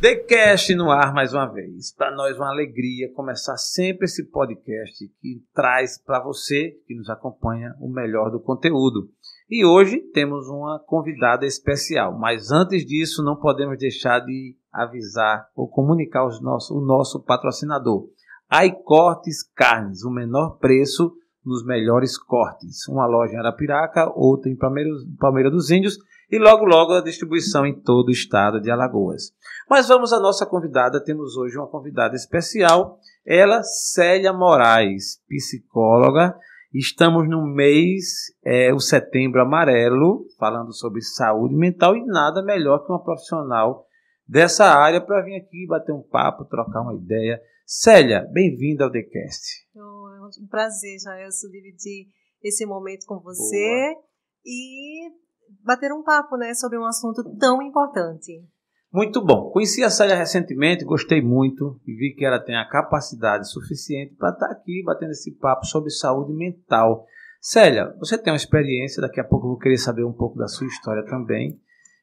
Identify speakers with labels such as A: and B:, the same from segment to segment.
A: TheCast no ar mais uma vez. Para nós uma alegria começar sempre esse podcast que traz para você que nos acompanha o melhor do conteúdo. E hoje temos uma convidada especial, mas antes disso não podemos deixar de avisar ou comunicar os nosso, o nosso patrocinador. iCortes Carnes, o menor preço nos melhores cortes. Uma loja em Arapiraca, outra em Palmeira dos Índios e logo logo a distribuição em todo o estado de Alagoas. Mas vamos à nossa convidada, temos hoje uma convidada especial, ela, Célia Moraes, psicóloga. Estamos no mês, é, o setembro amarelo, falando sobre saúde mental e nada melhor que uma profissional dessa área para vir aqui bater um papo, trocar uma ideia. Célia, bem-vinda ao TheCast.
B: Oh, é um prazer, Jaelson, dividir esse momento com você. Boa. E bater um papo né, sobre um assunto tão importante.
A: Muito bom. Conheci a Célia recentemente, gostei muito e vi que ela tem a capacidade suficiente para estar tá aqui batendo esse papo sobre saúde mental. Célia, você tem uma experiência, daqui a pouco eu vou querer saber um pouco da sua história também.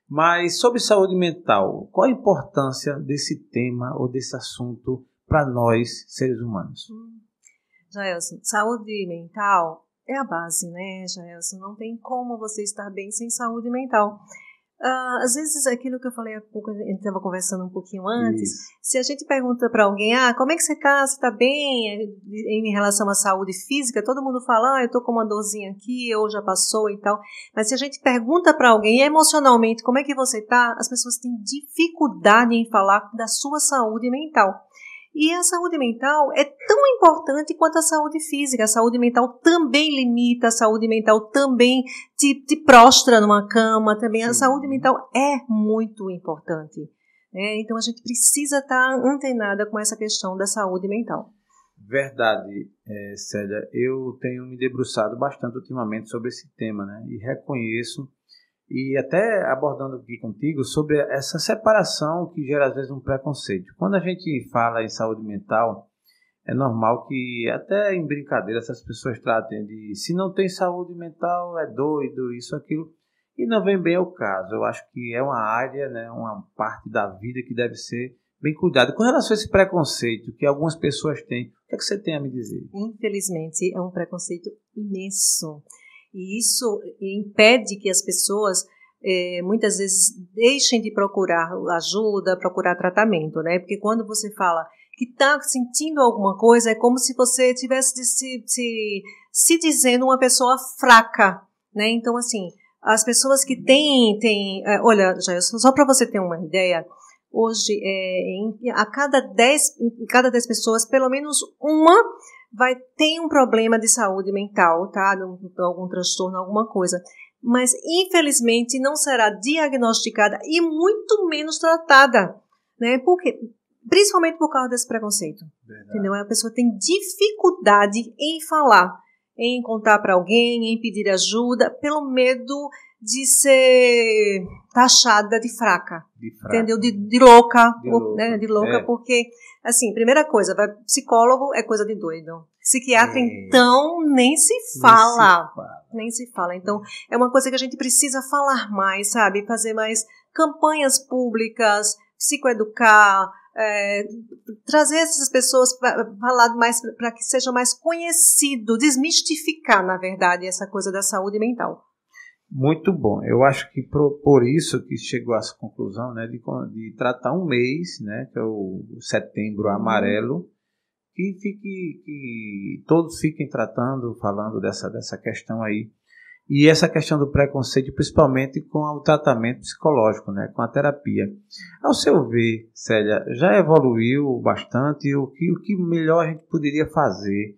A: Mas sobre saúde mental, qual a importância desse tema ou desse assunto para nós, seres humanos? Hum.
B: Jaelson, saúde mental é a base, né, Jaelson? Não tem como você estar bem sem saúde mental. Uh, às vezes, aquilo que eu falei há pouco, a gente estava conversando um pouquinho antes, Isso. se a gente pergunta para alguém, ah, como é que você está? Você está bem em relação à saúde física? Todo mundo fala, ah, eu estou com uma dorzinha aqui, ou já passou e tal. Mas se a gente pergunta para alguém emocionalmente, como é que você está? As pessoas têm dificuldade em falar da sua saúde mental. E a saúde mental é tão importante quanto a saúde física. A saúde mental também limita, a saúde mental também te, te prostra numa cama, também. A saúde mental é muito importante. Né? Então a gente precisa estar antenada com essa questão da saúde mental.
A: Verdade, é, Célia. Eu tenho me debruçado bastante ultimamente sobre esse tema, né? E reconheço e até abordando aqui contigo sobre essa separação que gera às vezes um preconceito. Quando a gente fala em saúde mental, é normal que até em brincadeira essas pessoas tratem de se não tem saúde mental é doido, isso, aquilo, e não vem bem ao caso. Eu acho que é uma área, né, uma parte da vida que deve ser bem cuidada. Com relação a esse preconceito que algumas pessoas têm, o que, é que você tem a me dizer?
B: Infelizmente, é um preconceito imenso. E isso impede que as pessoas é, muitas vezes deixem de procurar ajuda, procurar tratamento, né? Porque quando você fala que está sentindo alguma coisa, é como se você tivesse se, se, se dizendo uma pessoa fraca, né? Então, assim, as pessoas que têm, têm é, olha, já, só para você ter uma ideia, hoje, é, em, a cada 10, em cada 10 pessoas, pelo menos uma vai ter um problema de saúde mental, tá? Algum transtorno, alguma coisa. Mas, infelizmente, não será diagnosticada e muito menos tratada, né? Porque, principalmente por causa desse preconceito. Verdade. Entendeu? A pessoa tem dificuldade em falar, em contar para alguém, em pedir ajuda, pelo medo de ser taxada de fraca, de fraca. entendeu? De, de louca, de louca, né? de louca é. porque, assim, primeira coisa, psicólogo é coisa de doido. Psiquiatra, é. então, nem se fala. Nem se fala. Nem se fala. Então, é uma coisa que a gente precisa falar mais, sabe? Fazer mais campanhas públicas, psicoeducar, é, trazer essas pessoas para falar mais para que seja mais conhecido, desmistificar, na verdade, essa coisa da saúde mental.
A: Muito bom. Eu acho que por, por isso que chegou a essa conclusão, né, de, de tratar um mês, né, que é o setembro amarelo, que fique, que todos fiquem tratando, falando dessa, dessa questão aí. E essa questão do preconceito, principalmente com o tratamento psicológico, né, com a terapia. Ao seu ver, Célia, já evoluiu bastante? O que, o que melhor a gente poderia fazer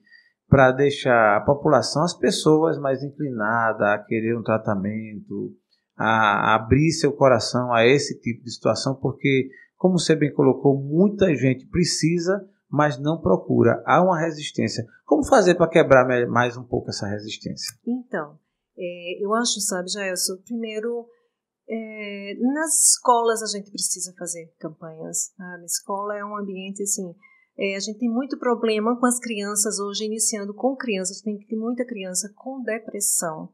A: para deixar a população, as pessoas mais inclinadas a querer um tratamento, a abrir seu coração a esse tipo de situação, porque, como você bem colocou, muita gente precisa, mas não procura. Há uma resistência. Como fazer para quebrar mais um pouco essa resistência?
B: Então, é, eu acho, sabe, Jaelson, primeiro, é, nas escolas a gente precisa fazer campanhas. A escola é um ambiente assim é, a gente tem muito problema com as crianças hoje, iniciando com crianças. Tem muita criança com depressão,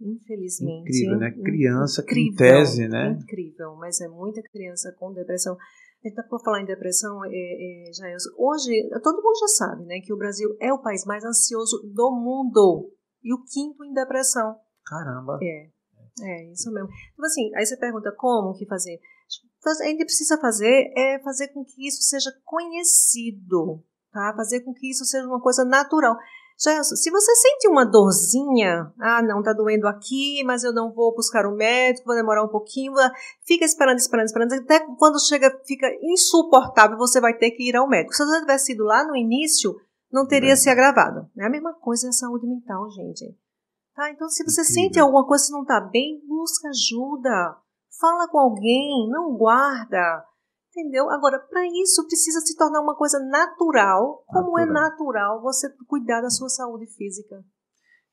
B: infelizmente.
A: Incrível, né? Criança incrível, que tese, né?
B: Incrível, mas é muita criança com depressão. Então, por falar em depressão, é, é, Jair, hoje todo mundo já sabe né, que o Brasil é o país mais ansioso do mundo e o quinto em depressão.
A: Caramba!
B: É, é isso mesmo. Então, assim, aí você pergunta como que fazer. A gente precisa fazer é fazer com que isso seja conhecido, tá? Fazer com que isso seja uma coisa natural. Se você sente uma dorzinha, ah, não, tá doendo aqui, mas eu não vou buscar um médico, vou demorar um pouquinho, fica esperando, esperando, esperando, até quando chega, fica insuportável, você vai ter que ir ao médico. Se você tivesse ido lá no início, não teria é. se agravado. É a mesma coisa a saúde mental, gente. Tá? Então, se você Incrível. sente alguma coisa que não está bem, busca ajuda. Fala com alguém, não guarda. Entendeu? Agora, para isso precisa se tornar uma coisa natural, como é natural. é natural você cuidar da sua saúde física.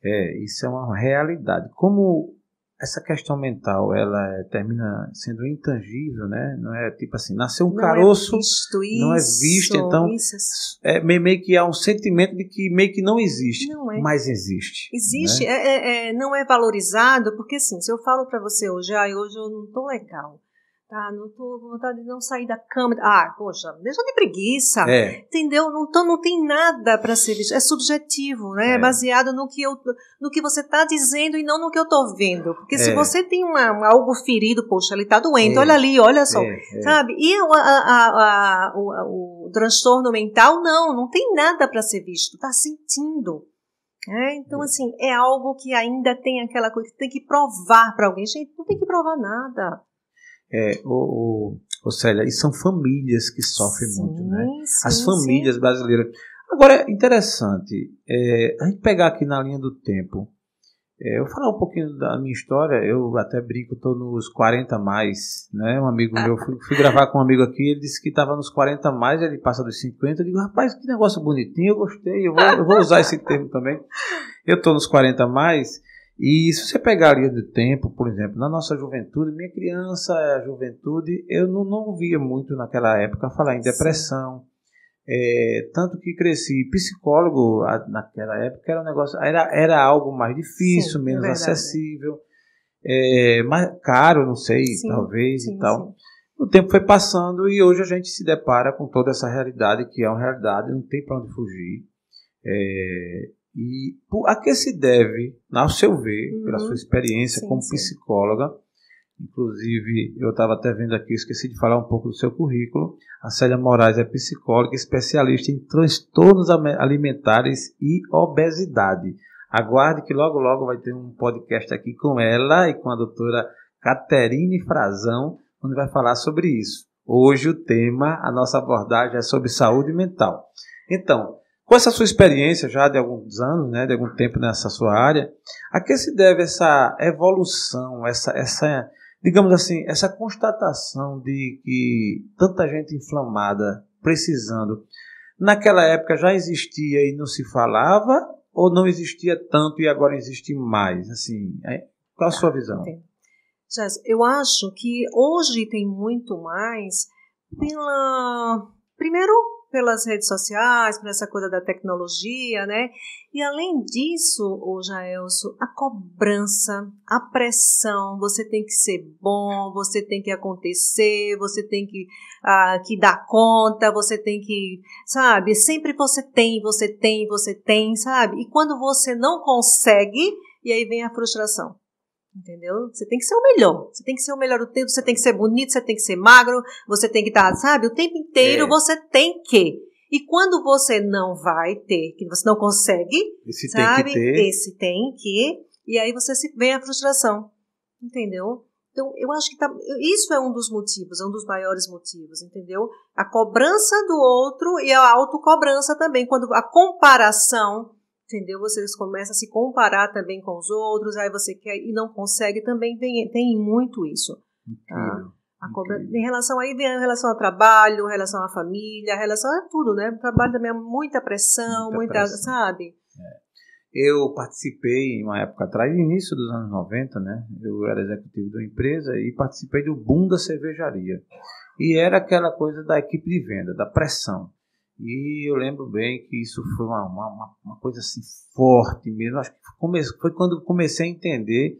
A: É, isso é uma realidade. Como essa questão mental, ela é, termina sendo intangível, né? Não é tipo assim, nasceu um não é caroço, é visto, isso, não é visto, então isso. é meio que há um sentimento de que meio que não existe, não é. mas existe.
B: Existe, né? é, é, é não é valorizado, porque assim, se eu falo para você hoje, ah, hoje eu não tô legal, Tá, não tô com vontade de não sair da cama. Ah, poxa, deixa de preguiça. É. Entendeu? Não, então não tem nada para ser visto. É subjetivo, né? É. baseado no que, eu, no que você está dizendo e não no que eu estou vendo. Porque é. se você tem uma, um, algo ferido, poxa, ele está doente, é. olha ali, olha só. É, é. Sabe? E a, a, a, o, o, transtorno mental, não, não tem nada para ser visto. Está sentindo. É, então, assim, é algo que ainda tem aquela coisa que tem que provar para alguém. Gente, não tem que provar nada.
A: É, o, o, Célia, e são famílias que sofrem sim, muito, né? Sim, As famílias sim. brasileiras. Agora, interessante, é, a gente pegar aqui na linha do tempo, é, eu vou falar um pouquinho da minha história, eu até brinco, estou nos 40 mais, né? Um amigo meu, fui, fui, gravar com um amigo aqui, ele disse que estava nos 40 mais, ele passa dos 50, eu digo, rapaz, que negócio bonitinho, eu gostei, eu vou, eu vou usar esse termo também. Eu estou nos 40 mais, e se você pegar a linha do tempo, por exemplo, na nossa juventude, minha criança, a juventude, eu não, não via muito naquela época falar em depressão. É, tanto que cresci psicólogo naquela época era um negócio era, era algo mais difícil, sim, é menos é acessível, é, mais caro, não sei, sim, talvez sim, e tal. O tempo foi passando e hoje a gente se depara com toda essa realidade que é uma realidade, não tem para onde fugir. E a que se deve, ao seu ver, uhum. pela sua experiência sim, como sim. psicóloga, inclusive eu estava até vendo aqui, esqueci de falar um pouco do seu currículo. A Célia Moraes é psicóloga, especialista em transtornos alimentares e obesidade. Aguarde que logo logo vai ter um podcast aqui com ela e com a doutora Caterine Frazão, onde vai falar sobre isso. Hoje o tema, a nossa abordagem é sobre saúde mental. Então, com essa sua experiência já de alguns anos, né, de algum tempo nessa sua área, a que se deve essa evolução, essa, essa digamos assim, essa constatação de que tanta gente inflamada precisando, naquela época já existia e não se falava, ou não existia tanto e agora existe mais? Assim, é, qual a sua visão?
B: eu acho que hoje tem muito mais pela primeiro pelas redes sociais, por essa coisa da tecnologia, né? E além disso, o Jaelso, a cobrança, a pressão, você tem que ser bom, você tem que acontecer, você tem que, ah, que dar conta, você tem que, sabe? Sempre você tem, você tem, você tem, sabe? E quando você não consegue, e aí vem a frustração. Entendeu? Você tem que ser o melhor. Você tem que ser o melhor do tempo, você tem que ser bonito, você tem que ser magro, você tem que estar, tá, sabe? O tempo inteiro é. você tem que. E quando você não vai ter, que você não consegue, esse sabe? Tem que ter. Esse tem que. E aí você se vem a frustração. Entendeu? Então, eu acho que tá, isso é um dos motivos, é um dos maiores motivos, entendeu? A cobrança do outro e a autocobrança também, quando a comparação entendeu? Vocês começam a se comparar também com os outros, aí você quer e não consegue, também tem, tem muito isso. Tá? A cobra, em relação aí vem a relação ao trabalho, relação à família, relação a tudo, né? O trabalho também é muita pressão, muita, muita pressão. sabe? É.
A: Eu participei em uma época atrás, início dos anos 90, né? Eu era executivo de uma empresa e participei do boom da cervejaria. E era aquela coisa da equipe de venda, da pressão. E eu lembro bem que isso foi uma, uma, uma coisa assim forte mesmo. Acho que foi quando comecei a entender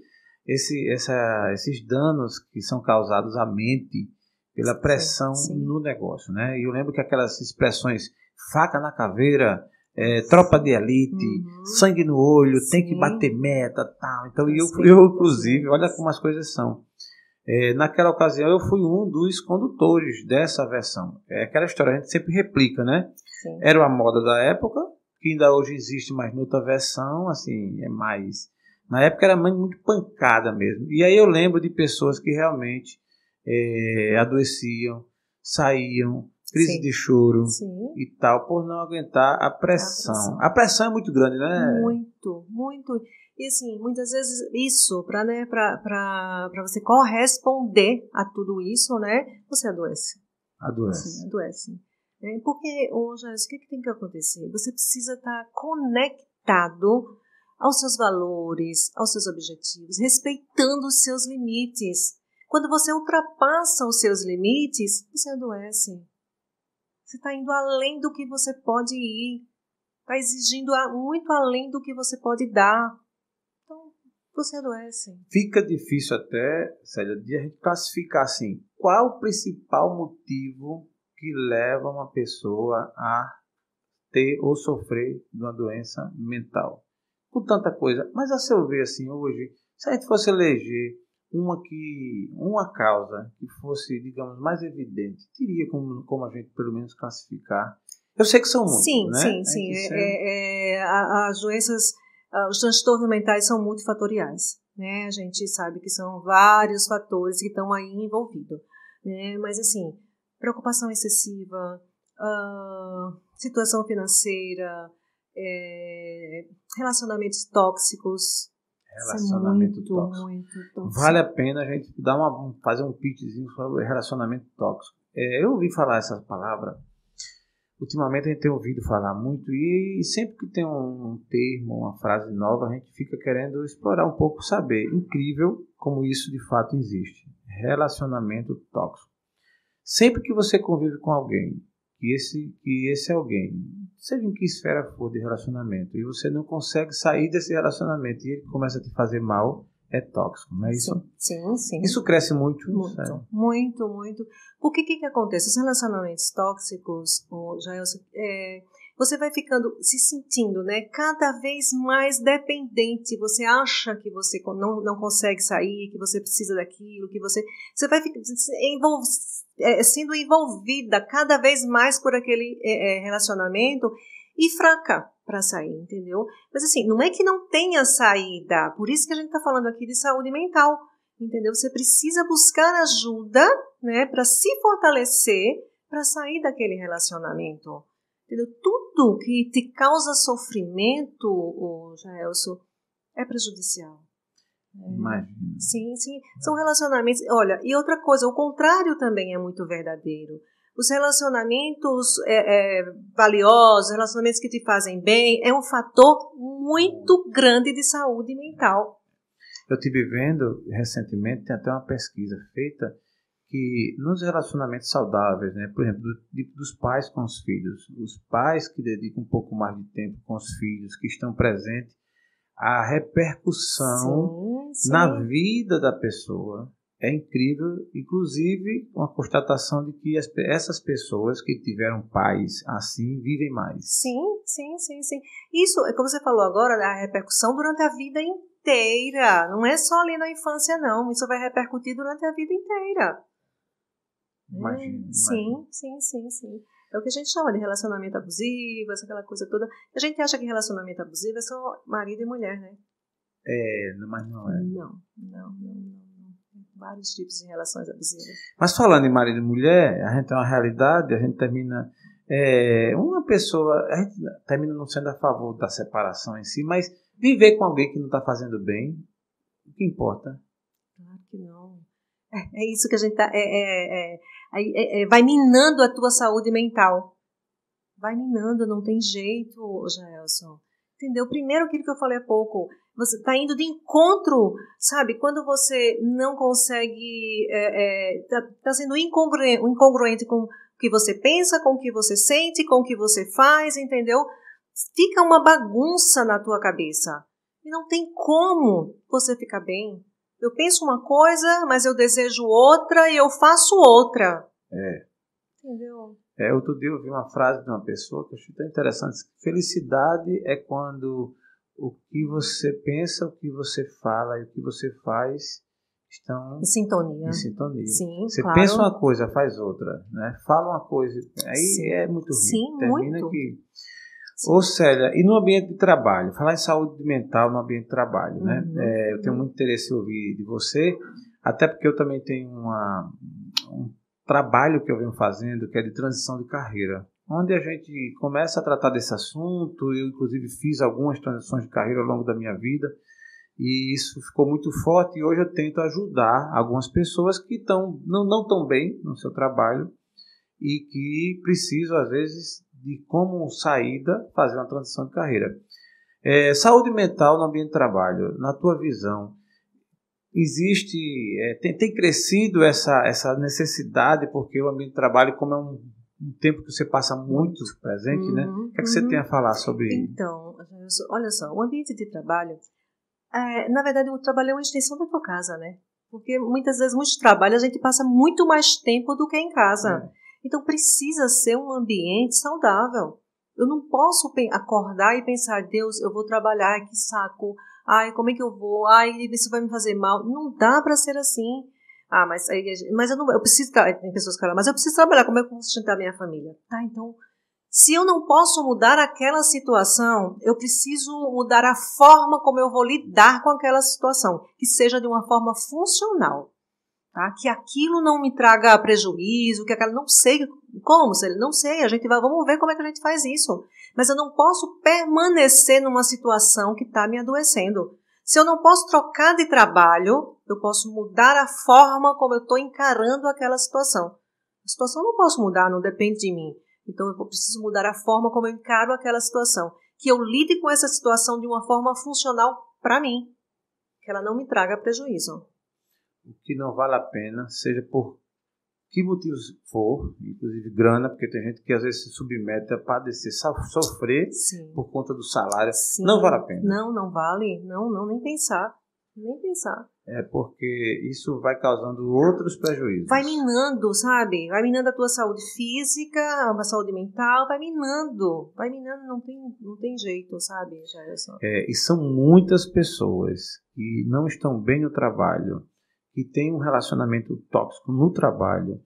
A: esse, essa, esses danos que são causados à mente pela pressão sim, sim. no negócio, né? E eu lembro que aquelas expressões faca na caveira, é, tropa de elite, uhum. sangue no olho, sim. tem que bater meta, tal. Então eu, eu inclusive, olha como as coisas são. É, naquela ocasião eu fui um dos condutores dessa versão. É aquela história, a gente sempre replica, né? Era uma moda da época, que ainda hoje existe, mas noutra versão, assim, é mais. Na época era muito pancada mesmo. E aí eu lembro de pessoas que realmente é, adoeciam, saíam, crise Sim. de choro Sim. e tal, por não aguentar a pressão. a pressão. A pressão. é muito grande, né?
B: Muito, muito. E assim, muitas vezes isso, para né, você corresponder a tudo isso, né, você adoece.
A: Adoece.
B: Você adoece. É, porque, hoje, o que, que tem que acontecer? Você precisa estar conectado aos seus valores, aos seus objetivos, respeitando os seus limites. Quando você ultrapassa os seus limites, você adoece. Você está indo além do que você pode ir. Está exigindo muito além do que você pode dar. Você adoece.
A: Fica difícil até, Célia, de a gente classificar assim. Qual o principal motivo que leva uma pessoa a ter ou sofrer de uma doença mental? Por tanta coisa. Mas a seu ver, assim, hoje, se a gente fosse eleger uma que uma causa que fosse, digamos, mais evidente, teria como, como a gente pelo menos classificar. Eu sei que são muitos,
B: sim,
A: né?
B: Sim, sim, sim. É, é, as doenças, os transtornos mentais são multifatoriais, né? A gente sabe que são vários fatores que estão aí envolvidos, né? Mas assim, preocupação excessiva, uh, situação financeira, é, relacionamentos tóxicos,
A: Relacionamento
B: muito,
A: tóxico.
B: Muito tóxico.
A: Vale a pena a gente dar uma, fazer um pitchzinho sobre relacionamento tóxico. É, eu ouvi falar essa palavra. Ultimamente a gente tem ouvido falar muito e, sempre que tem um, um termo, uma frase nova, a gente fica querendo explorar um pouco, saber. Incrível como isso de fato existe. Relacionamento tóxico. Sempre que você convive com alguém, que esse, que esse alguém seja em que esfera for de relacionamento, e você não consegue sair desse relacionamento e ele começa a te fazer mal, é tóxico, não é isso?
B: Sim, sim.
A: Isso cresce muito?
B: Muito, sério. muito, muito. Porque o que, que acontece? Os relacionamentos tóxicos, Jael, é, você vai ficando, se sentindo, né, cada vez mais dependente. Você acha que você não, não consegue sair, que você precisa daquilo, que você. Você vai envolver é, sendo envolvida cada vez mais por aquele é, é relacionamento e fraca para sair, entendeu? Mas assim, não é que não tenha saída, por isso que a gente está falando aqui de saúde mental, entendeu? Você precisa buscar ajuda, né, para se fortalecer, para sair daquele relacionamento, entendeu? Tudo que te causa sofrimento, o Jaelso, é prejudicial.
A: Imagina.
B: Sim, sim. São relacionamentos. Olha, e outra coisa, o contrário também é muito verdadeiro. Os relacionamentos é, é, valiosos, relacionamentos que te fazem bem, é um fator muito grande de saúde mental.
A: Eu estive vendo recentemente, tem até uma pesquisa feita que nos relacionamentos saudáveis, né, por exemplo, do, dos pais com os filhos, os pais que dedicam um pouco mais de tempo com os filhos, que estão presentes, a repercussão sim, sim. na vida da pessoa é incrível, inclusive uma constatação de que as, essas pessoas que tiveram pais assim vivem mais.
B: Sim, sim, sim, sim. Isso, como você falou agora, a repercussão durante a vida inteira. Não é só ali na infância, não. Isso vai repercutir durante a vida inteira.
A: Imagina.
B: É, sim, sim, sim, sim. É o que a gente chama de relacionamento abusivo, aquela coisa toda. A gente acha que relacionamento abusivo é só marido e mulher, né?
A: É, mas não é.
B: Não, não, não, não. Vários tipos de relações abusivas.
A: Mas falando em marido e mulher, a gente tem uma realidade, a gente termina. É, uma pessoa, a gente termina não sendo a favor da separação em si, mas viver com alguém que não está fazendo bem, o que importa?
B: Claro que não. É, é isso que a gente tá. É, é, é é, vai minando a tua saúde mental. Vai minando, não tem jeito, Jaelson. Entendeu? Primeiro aquilo que eu falei há pouco, você está indo de encontro, sabe? Quando você não consegue, está é, é, tá, tá sendo incongruente, incongruente com o que você pensa, com o que você sente, com o que você faz, entendeu? Fica uma bagunça na tua cabeça. E não tem como você ficar bem, Eu penso uma coisa, mas eu desejo outra e eu faço outra.
A: É.
B: Entendeu?
A: É, outro dia eu vi uma frase de uma pessoa que eu achei tão interessante. Felicidade é quando o que você pensa, o que você fala e o que você faz estão
B: em sintonia.
A: Em sintonia.
B: Sim,
A: você
B: claro.
A: pensa uma coisa, faz outra, né? Fala uma coisa, aí
B: Sim.
A: é muito ruim.
B: Sim,
A: Termina
B: muito.
A: que Ô Célia, e no ambiente de trabalho? Falar em saúde mental no ambiente de trabalho, né?
B: Uhum.
A: É, eu tenho muito interesse em ouvir de você, até porque eu também tenho uma, um trabalho que eu venho fazendo que é de transição de carreira, onde a gente começa a tratar desse assunto. Eu, inclusive, fiz algumas transições de carreira ao longo da minha vida e isso ficou muito forte. E hoje eu tento ajudar algumas pessoas que estão não não tão bem no seu trabalho e que precisam às vezes de como saída fazer uma transição de carreira. É, saúde mental no ambiente de trabalho, na tua visão, existe, é, tem, tem crescido essa, essa necessidade, porque o ambiente de trabalho, como é um, um tempo que você passa muito presente, né?
B: Uhum,
A: O que, é que você
B: uhum.
A: tem a falar sobre
B: Então, olha só, o ambiente de trabalho, é, na verdade, o trabalho é uma extensão da tua casa, né? Porque muitas vezes, muito trabalho, a gente passa muito mais tempo do que em casa. Então, precisa ser um ambiente saudável. Eu não posso acordar e pensar, Deus, eu vou trabalhar, que saco. Ai, como é que eu vou? Ai, isso vai me fazer mal. Não dá para ser assim. Ah, mas, aí mas eu não, eu preciso, tem pessoas que falam, mas eu preciso trabalhar, como é que eu vou sustentar minha família? Tá, então, se eu não posso mudar aquela situação, eu preciso mudar a forma como eu vou lidar com aquela situação, que seja de uma forma funcional, tá? Que aquilo não me traga prejuízo, que aquela não sei como, se não sei, a gente vai, vamos ver como é que a gente faz isso. Mas eu não posso permanecer numa situação que está me adoecendo. Se eu não posso trocar de trabalho, eu posso mudar a forma como eu estou encarando aquela situação. A situação não posso mudar, não depende de mim. Então eu preciso mudar a forma como eu encaro aquela situação. Que eu lide com essa situação de uma forma funcional para mim. Que ela não me traga prejuízo.
A: o que não vale a pena, seja por que motivos for, inclusive grana, porque tem gente que às vezes se submete a padecer, so- sofrer
B: Sim.
A: por conta do salário.
B: Sim.
A: Não vale a pena.
B: Não, não vale. Não, não, nem pensar. Nem pensar.
A: É porque isso vai causando outros prejuízos.
B: Vai minando, sabe? Vai minando a tua saúde física, a saúde mental, vai minando. Vai minando, não tem, não tem jeito, sabe, Gerson?
A: É, e são muitas pessoas que não estão bem no trabalho, que têm um relacionamento tóxico no trabalho,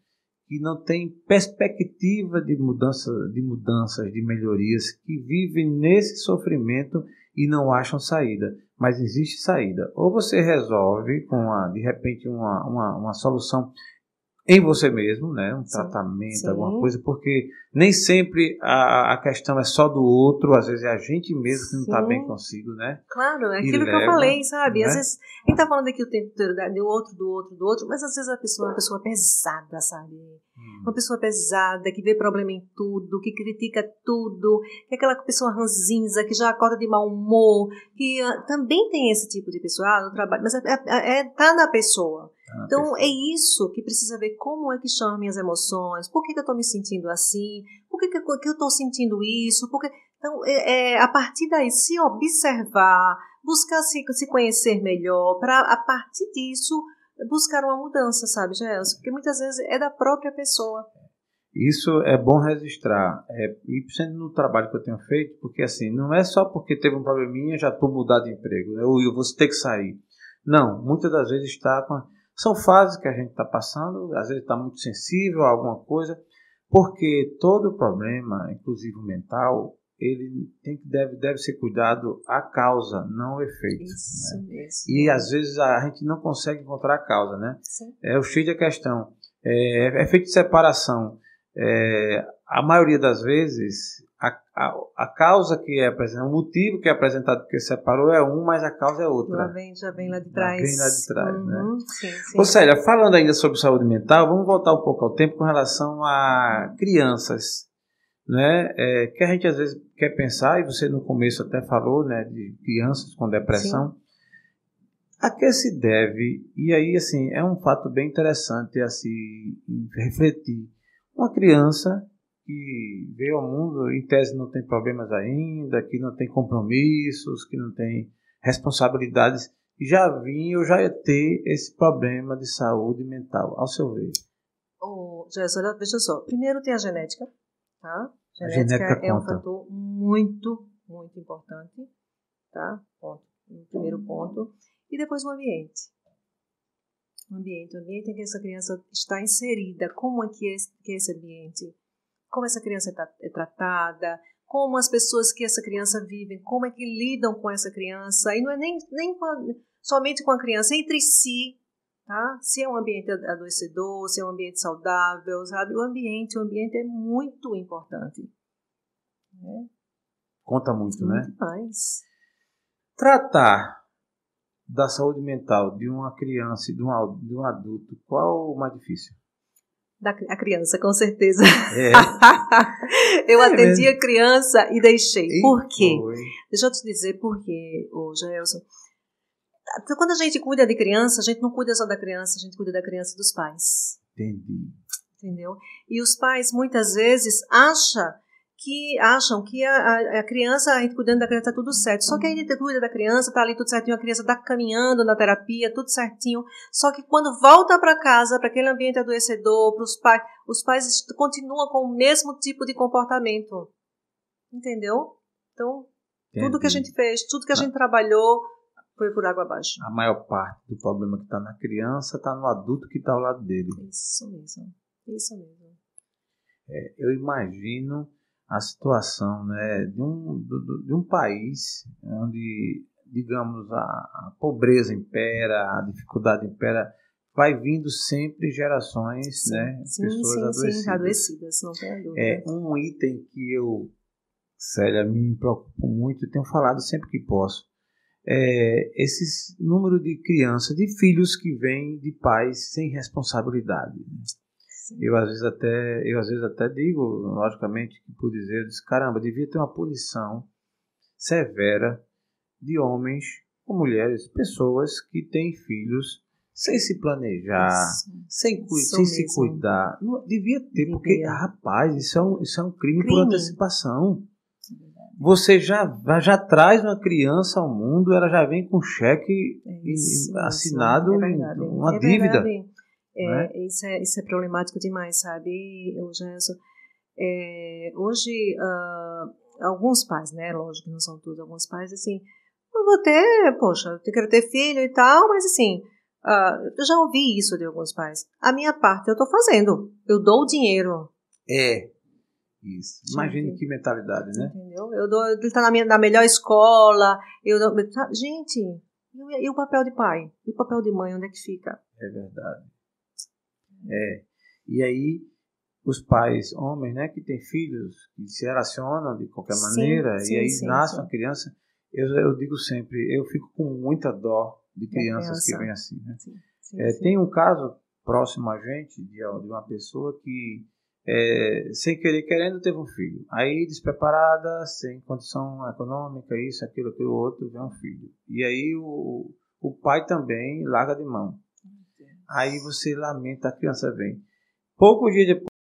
A: que não têm perspectiva de mudança, de mudanças, de melhorias, que vivem nesse sofrimento e não acham saída. Mas existe saída. Ou você resolve com uma, de repente uma, uma, uma solução em você mesmo, né? um
B: Sim,
A: tratamento,
B: sim.
A: alguma coisa, porque nem sempre a, a questão é só do outro, às vezes é a gente mesmo que não está bem consigo, né?
B: Claro, é aquilo que eu
A: leva,
B: falei, sabe? Às
A: né?
B: vezes, a gente tá falando aqui o tempo todo da- do outro, do outro, do outro, mas às vezes a pessoa é uma pessoa pesada, sabe? Uma pessoa pesada, que vê problema em tudo, que critica tudo, que é aquela pessoa ranzinza, que já acorda de mau humor, que ah, também tem esse tipo de pessoa ah, no trabalho, mas é, é- é- tá na pessoa.
A: Na
B: Então é isso que precisa ver como é que estão as minhas emoções, por que, que eu estou me sentindo assim, por que, que, eu- eu estou sentindo isso, por que... Então, é, é, a partir daí, se observar, buscar se, se conhecer melhor, para a partir disso buscar uma mudança, sabe, Gelson? Porque muitas vezes é da própria pessoa.
A: Isso é bom registrar. É, e sendo no trabalho que eu tenho feito, porque assim, não é só porque teve um probleminha já estou mudado de emprego, né? ou eu vou ter que sair. Não, muitas das vezes está com. São fases que a gente está passando, às vezes está muito sensível a alguma coisa, porque todo problema, inclusive o mental, ele tem que deve, deve ser cuidado a causa, não o efeito. né?
B: Isso.
A: E às vezes a gente não consegue encontrar a causa, né?
B: Sim.
A: É o X da questão. É, efeito de separação. É, a maioria das vezes, a, a, a causa que é apresentada, o motivo que é apresentado que separou é um, mas a causa é
B: Lá
A: outra.
B: vem, já vem lá de
A: Já
B: trás.
A: vem lá de trás, né?
B: Uhum, Sim, sim.
A: Ou seja, falando ainda sobre saúde mental, vamos voltar um pouco ao tempo com relação a crianças, né? É, que a gente às vezes quer pensar, e você no começo até falou, né, de crianças com depressão. A que se deve, e aí assim, é um fato bem interessante a se refletir. Uma criança que veio ao mundo, em tese não tem problemas ainda, que não tem compromissos, que não tem responsabilidades, já vinha ou já ia ter esse problema de saúde mental, ao seu ver?
B: Oh, Jéssica, veja só. Primeiro tem a genética, tá? Genética, genética é um fator muito, muito importante, tá? Ponto. Primeiro ponto. E depois o ambiente. O ambiente, o ambiente em que essa criança está inserida, como é que é, que é esse ambiente, como essa criança é, é tratada, como as pessoas que essa criança vive, como é que lidam com essa criança, e não é nem, nem com a, somente com a criança, entre si, tá? Se é um ambiente adoecedor, se é um ambiente saudável, sabe? O ambiente, o ambiente é muito importante.
A: Né? Conta muito, muito né?
B: Mais.
A: Tratar da saúde mental de uma criança e de um, de um adulto, qual o mais difícil?
B: Da, a criança, com certeza. É. eu é atendi mesmo. a criança e deixei. E por quê? Foi. Deixa eu te dizer por quê, ô Gelson. Quando a gente cuida de criança, a gente não cuida só da criança, a gente cuida da criança e dos pais.
A: Entendi.
B: Entendeu? E os pais, muitas vezes, acham que acham que a, a, criança, a gente cuidando da criança, tá tudo certo. Só que a gente cuida da criança, tá ali tudo certinho, a criança tá caminhando na terapia, tudo certinho. Só que quando volta para casa, para aquele ambiente adoecedor, para os pais, os pais continuam com o mesmo tipo de comportamento. Entendeu? Então, Entendi. tudo que a gente fez, tudo que a gente trabalhou, foi por água abaixo.
A: A maior parte do problema que está na criança está no adulto que está ao lado dele.
B: Isso mesmo. Isso mesmo.
A: É, eu imagino a situação né, de, um, de um país onde, digamos, a, a pobreza impera, a dificuldade impera, vai vindo sempre gerações,
B: sim,
A: né,
B: sim, pessoas sim, adoecidas. Sim, adoecidas, não tem dúvida.
A: É um item que eu, Célia, me preocupo muito e tenho falado sempre que posso. É, esse número de crianças, de filhos que vêm de pais sem responsabilidade. Eu às vezes até, eu às vezes até digo, logicamente, que por dizer, eu disse, caramba, devia ter uma punição severa de homens ou mulheres, pessoas que têm filhos sem se planejar, isso, sem, isso sem se cuidar. Não, devia ter, devia. porque, rapaz, isso é um, isso é um crime, crime. por antecipação. Você já, já traz uma criança ao mundo, ela já vem com cheque isso, assinado, é uma é dívida. Verdade.
B: É, né? isso, é, isso é problemático demais, sabe, Gerson? É, hoje, uh, alguns pais, né, lógico que não são todos, alguns pais, assim, eu vou ter, poxa, eu quero ter filho e tal, mas assim, uh, eu já ouvi isso de alguns pais. A minha parte eu estou fazendo, eu dou o dinheiro.
A: É, isso. Imagine que mentalidade, né?
B: Entendeu? Eu dou, ele está na, minha, na melhor escola, eu dou, gente, e, e o papel de pai? E o papel de mãe, onde é que fica?
A: É verdade. É. E aí os pais, homens, né, que têm filhos, que se relacionam de qualquer maneira, sim, e aí sim, nasce sim. uma criança, eu, eu digo sempre, eu fico com muita dó de crianças que vêm assim. Né? É, tem um caso próximo a gente de, de uma pessoa que, é, sem querer querendo, teve um filho. Aí, despreparada, sem condição econômica, isso, aquilo, aquilo outro, vem um filho. E aí o, o pai também larga de mão. Aí você lamenta, a criança vem. Poucos dias depois,